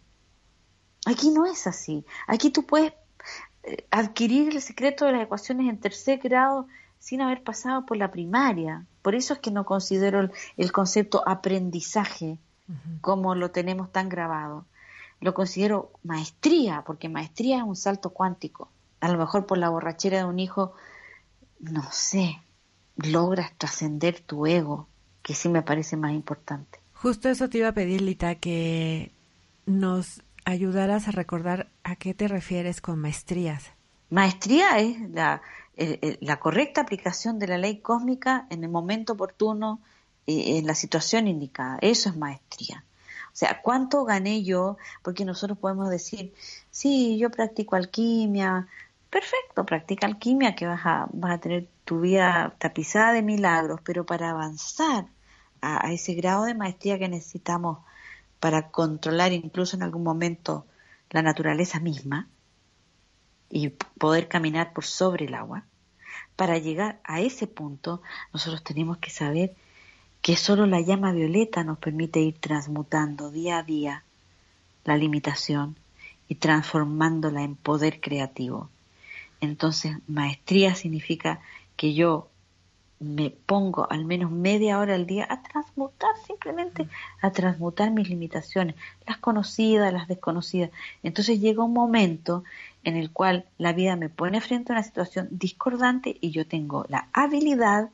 Aquí no es así. Aquí tú puedes adquirir el secreto de las ecuaciones en tercer grado sin haber pasado por la primaria. Por eso es que no considero el, concepto aprendizaje como lo tenemos tan grabado. Lo considero maestría, porque maestría es un salto cuántico. A lo mejor por la borrachera de un hijo, no sé, logras trascender tu ego, que sí me parece más importante. Justo eso te iba a pedir, Lita, que nos ayudaras a recordar a qué te refieres con maestrías. Maestría es la, la correcta aplicación de la ley cósmica en el momento oportuno, en la situación indicada. Eso es maestría. O sea, ¿cuánto gané yo? Porque nosotros podemos decir, sí, yo practico alquimia. Perfecto, practica alquimia, que vas a, vas a tener tu vida tapizada de milagros, pero para avanzar a, ese grado de maestría que necesitamos para controlar incluso en algún momento la naturaleza misma y poder caminar por sobre el agua, para llegar a ese punto nosotros tenemos que saber que solo la llama violeta nos permite ir transmutando día a día la limitación y transformándola en poder creativo. Entonces, maestría significa que yo me pongo al menos media hora al día a transmutar, simplemente a transmutar mis limitaciones, las conocidas, las desconocidas. Entonces llega un momento en el cual la vida me pone frente a una situación discordante y yo tengo la habilidad,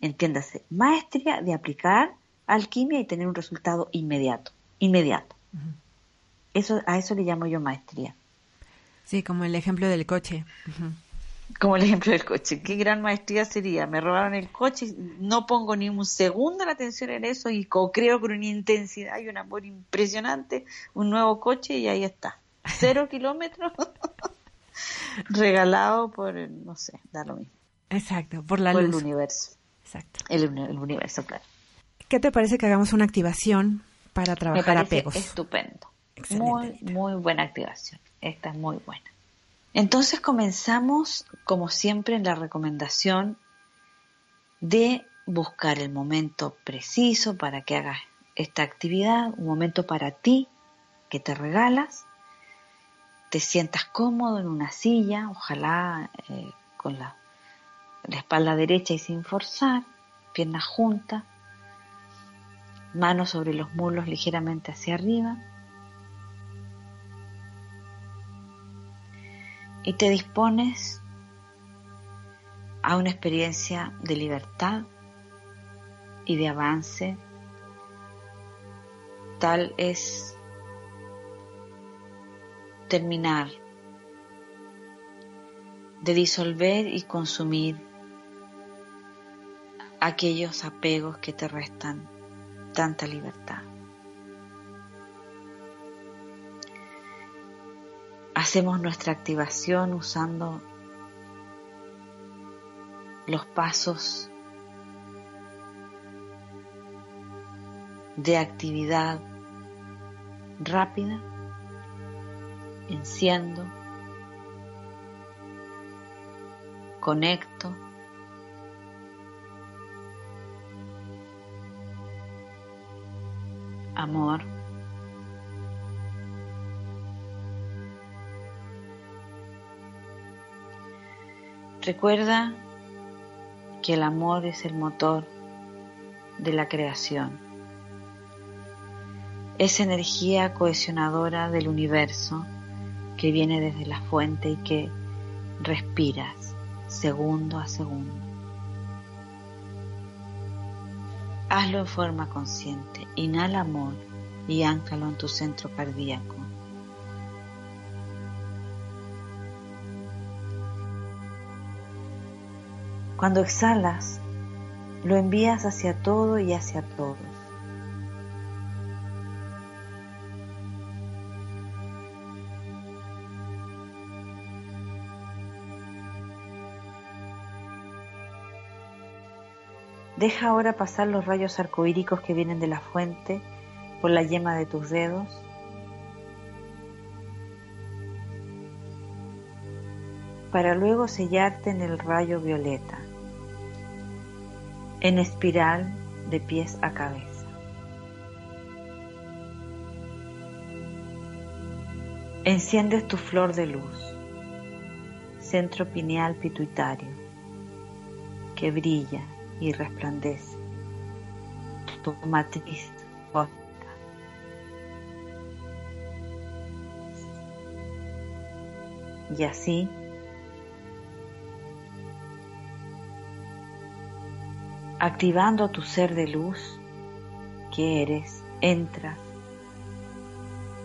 entiéndase, maestría de aplicar alquimia y tener un resultado inmediato, inmediato. Eso, a eso le llamo yo maestría. Sí, como el ejemplo del coche como el ejemplo del coche. Qué gran maestría sería. Me robaron el coche, no pongo ni un segundo la atención en eso y creo con una intensidad y un amor impresionante un nuevo coche y ahí está. Cero kilómetros regalado por, no sé, da lo mismo. Exacto, por la por luz. el universo. Exacto. El, el, universo, claro. ¿Qué te parece que hagamos una activación para trabajar Me apegos? Estupendo. muy, muy buena activación. Esta es muy buena. Entonces comenzamos, como siempre, en la recomendación de buscar el momento preciso para que hagas esta actividad, un momento para ti que te regalas, te sientas cómodo en una silla, ojalá eh, con la, la espalda derecha y sin forzar, piernas juntas, manos sobre los muslos ligeramente hacia arriba y te dispones a una experiencia de libertad y de avance. Tal es terminar de disolver y consumir aquellos apegos que te restan tanta libertad. Hacemos nuestra activación usando los pasos de actividad rápida, enciendo, conecto, amor. Recuerda que el amor es el motor de la creación. Es energía cohesionadora del universo que viene desde la fuente y que respiras segundo a segundo. Hazlo en forma consciente. Inhala amor y áncalo en tu centro cardíaco. Cuando exhalas, lo envías hacia todo y hacia todos. Deja ahora pasar los rayos arcoíricos que vienen de la fuente por la yema de tus dedos para luego sellarte en el rayo violeta en espiral de pies a cabeza. enciendes tu flor de luz, centro pineal pituitario, que brilla y resplandece, tu matriz Y así activando tu ser de luz que eres, entra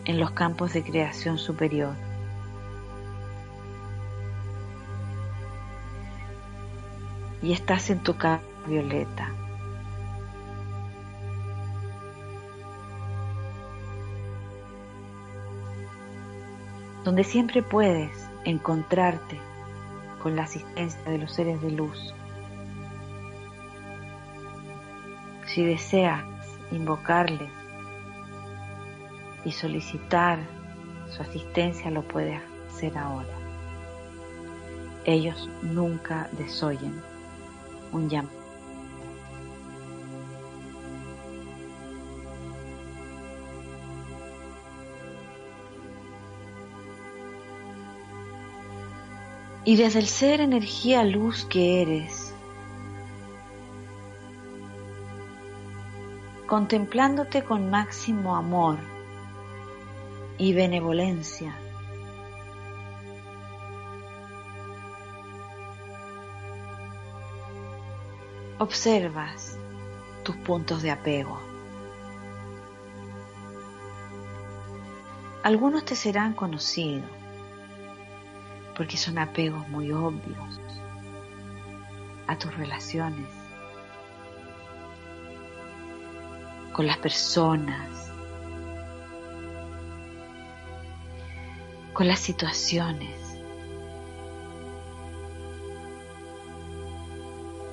en los campos de creación superior. Y estás en tu campo violeta. Donde siempre puedes encontrarte con la asistencia de los seres de luz. Si deseas invocarles y solicitar su asistencia, lo puedes hacer ahora. Ellos nunca desoyen un llamado. Y desde el ser energía luz que eres, contemplándote con máximo amor y benevolencia, observas tus puntos de apego. Algunos te serán conocidos porque son apegos muy obvios a tus relaciones con las personas, con las situaciones,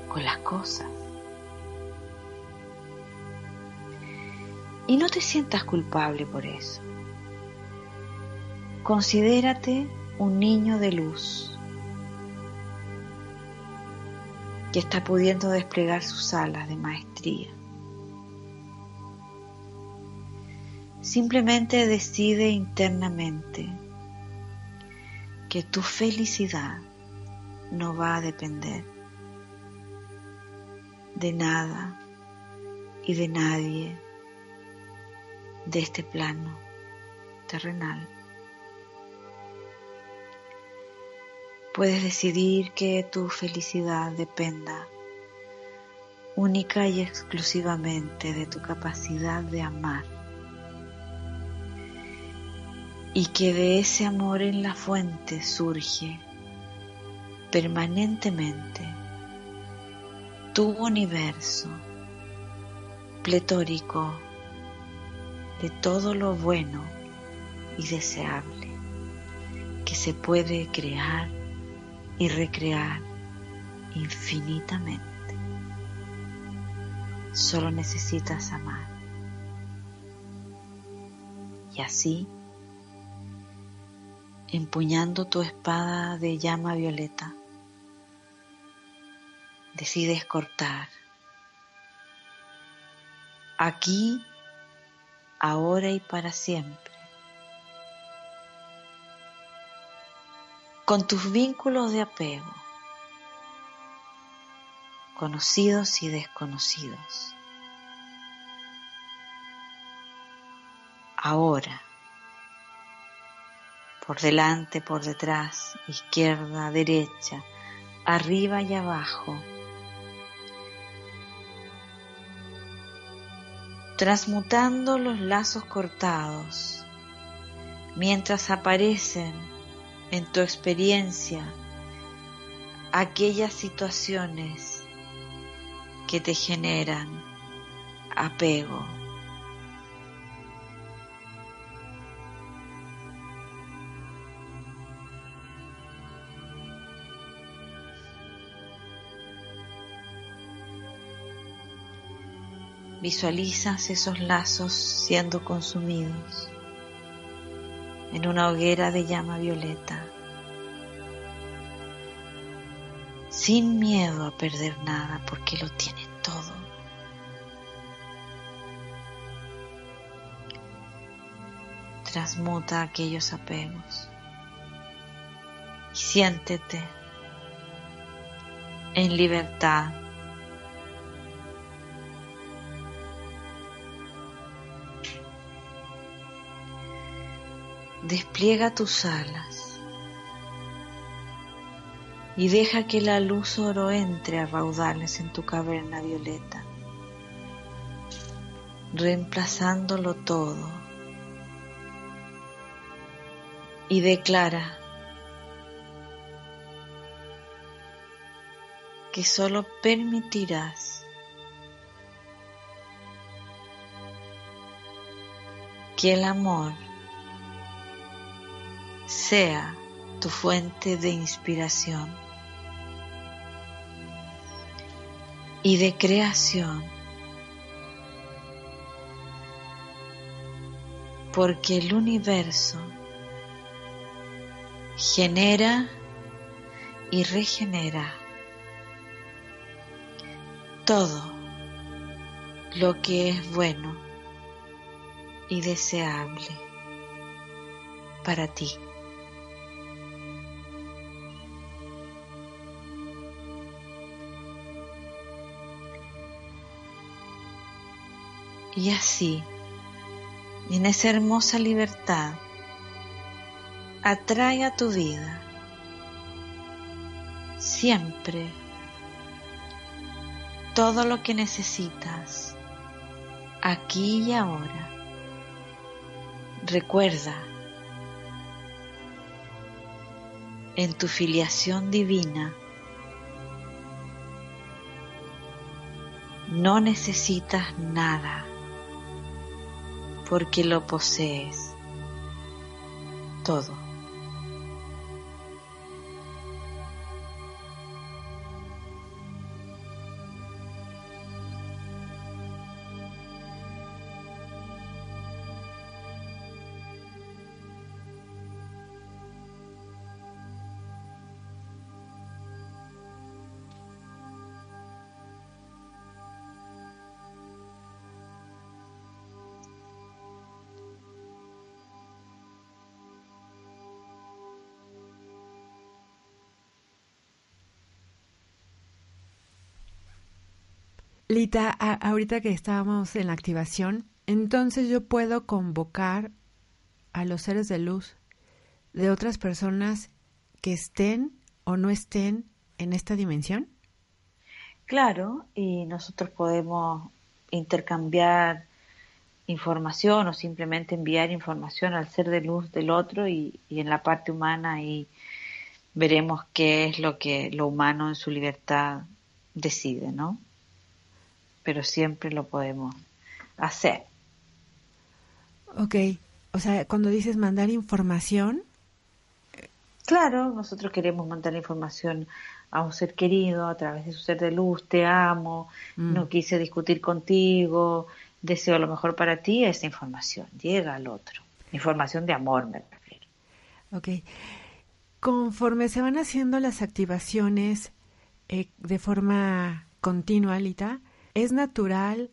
con las cosas. Y no te sientas culpable por eso. Considérate un niño de luz que está pudiendo desplegar sus alas de maestría. Simplemente decide internamente que tu felicidad no va a depender de nada y de nadie de este plano terrenal. Puedes decidir que tu felicidad dependa única y exclusivamente de tu capacidad de amar y que de ese amor en la fuente surge permanentemente tu universo pletórico de todo lo bueno y deseable que se puede crear y recrear infinitamente. Solo necesitas amar. Y así, empuñando tu espada de llama violeta, decides cortar. Aquí, ahora y para siempre con tus vínculos de apego, conocidos y desconocidos. Ahora, por delante, por detrás, izquierda, derecha, arriba y abajo, transmutando los lazos cortados, mientras aparecen en tu experiencia aquellas situaciones que te generan apego. Visualizas esos lazos siendo consumidos en una hoguera de llama violeta, sin miedo a perder nada porque lo tiene todo. transmuta aquellos apegos. Y siéntete en libertad. Despliega tus alas y deja que la luz oro entre a raudales en tu caverna violeta, reemplazándolo todo. Y declara que solo permitirás que el amor sea tu fuente de inspiración y de creación, porque el universo genera y regenera todo lo que es bueno y deseable para ti. Y así, en esa hermosa libertad, atrae a tu vida siempre todo lo que necesitas aquí y ahora. Recuerda, en tu filiación divina, no necesitas nada porque lo posees todo. Lita, ahorita que estábamos en la activación, entonces yo puedo convocar a los seres de luz de otras personas que estén o no estén en esta dimensión? Claro, y nosotros podemos intercambiar información o simplemente enviar información al ser de luz del otro y, y en la parte humana y veremos qué es lo que lo humano en su libertad decide, ¿no? Pero siempre lo podemos hacer. Ok, o sea, cuando dices mandar información. Claro, nosotros queremos mandar información a un ser querido a través de su ser de luz, te amo, mm. no quise discutir contigo, deseo lo mejor para ti, esa información llega al otro. Información de amor, me refiero. Ok. Conforme se van haciendo las activaciones eh, de forma continua, Alita, ¿Es natural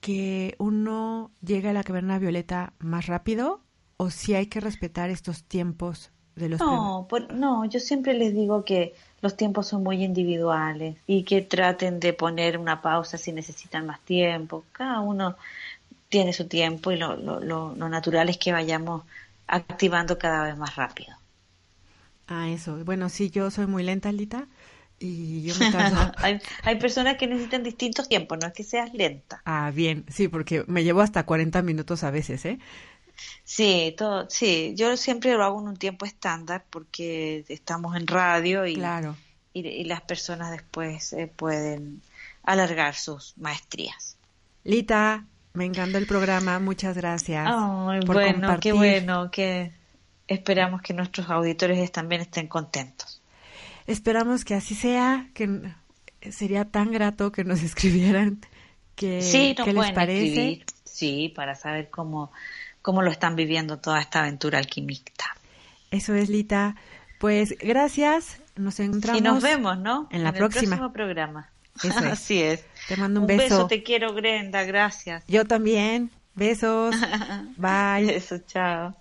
que uno llegue a la caverna violeta más rápido o si hay que respetar estos tiempos de los no, no, yo siempre les digo que los tiempos son muy individuales y que traten de poner una pausa si necesitan más tiempo. Cada uno tiene su tiempo y lo, lo, lo, lo natural es que vayamos activando cada vez más rápido. Ah, eso. Bueno, sí, yo soy muy lenta, Lita y yo hay, hay, personas que necesitan distintos tiempos, no es que seas lenta. Ah, bien, sí, porque me llevo hasta 40 minutos a veces, ¿eh? Sí, todo, sí, yo siempre lo hago en un tiempo estándar porque estamos en radio y, claro. y, las personas después eh, pueden alargar sus maestrías. Lita, me encanta el programa, muchas gracias. bueno, qué bueno, que esperamos que nuestros auditores también estén contentos. Esperamos que así sea, que sería tan grato que nos escribieran que, sí, qué les parece. Sí, para saber cómo, cómo lo están viviendo toda esta aventura alquimista. Eso es, Lita. Pues gracias, nos encontramos. Y nos vemos, ¿no? En la próxima. El próximo programa. Eso Así es. Te mando un, un beso. beso. Te quiero, Grenda. Gracias. Yo también. Besos. Bye. Eso, chao.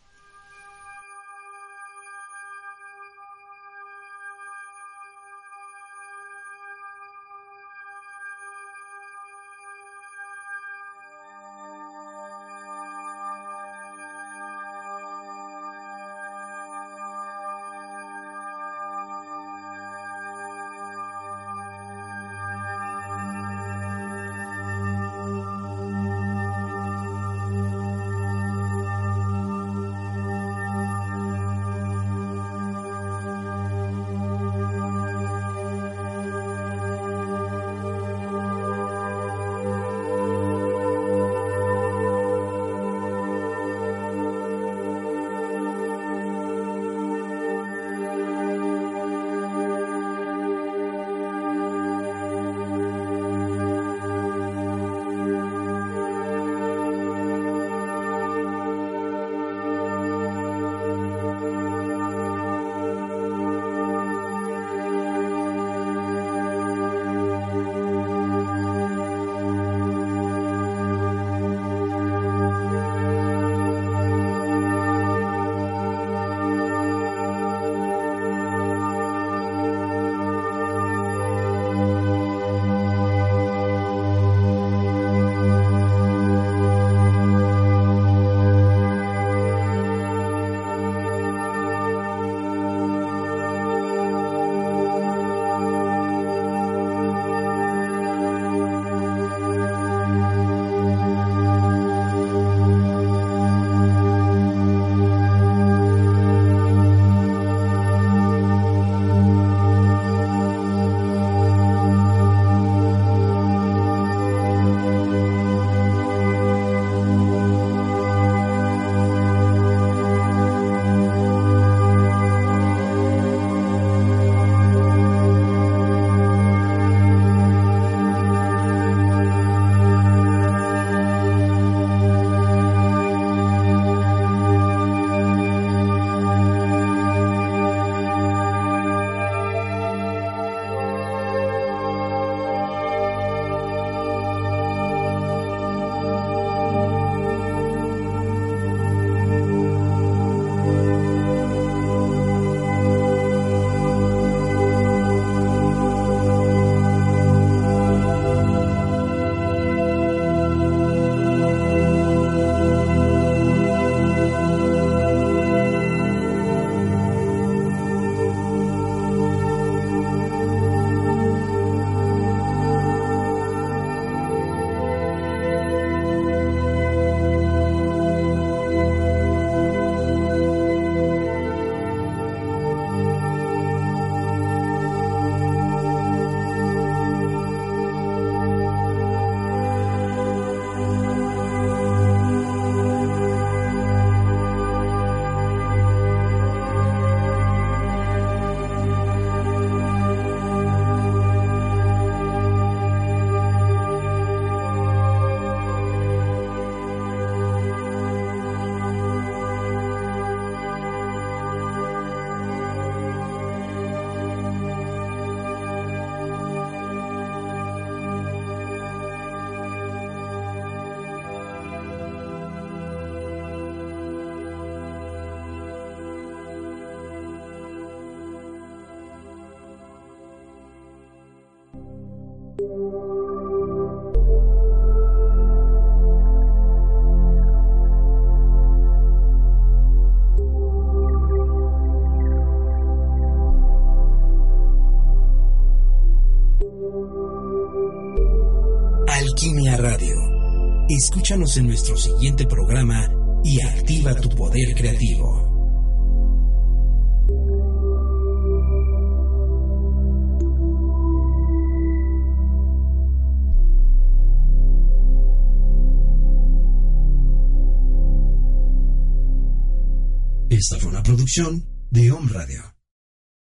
Escúchanos en nuestro siguiente programa y activa tu poder creativo. Esta fue una producción de Home Radio.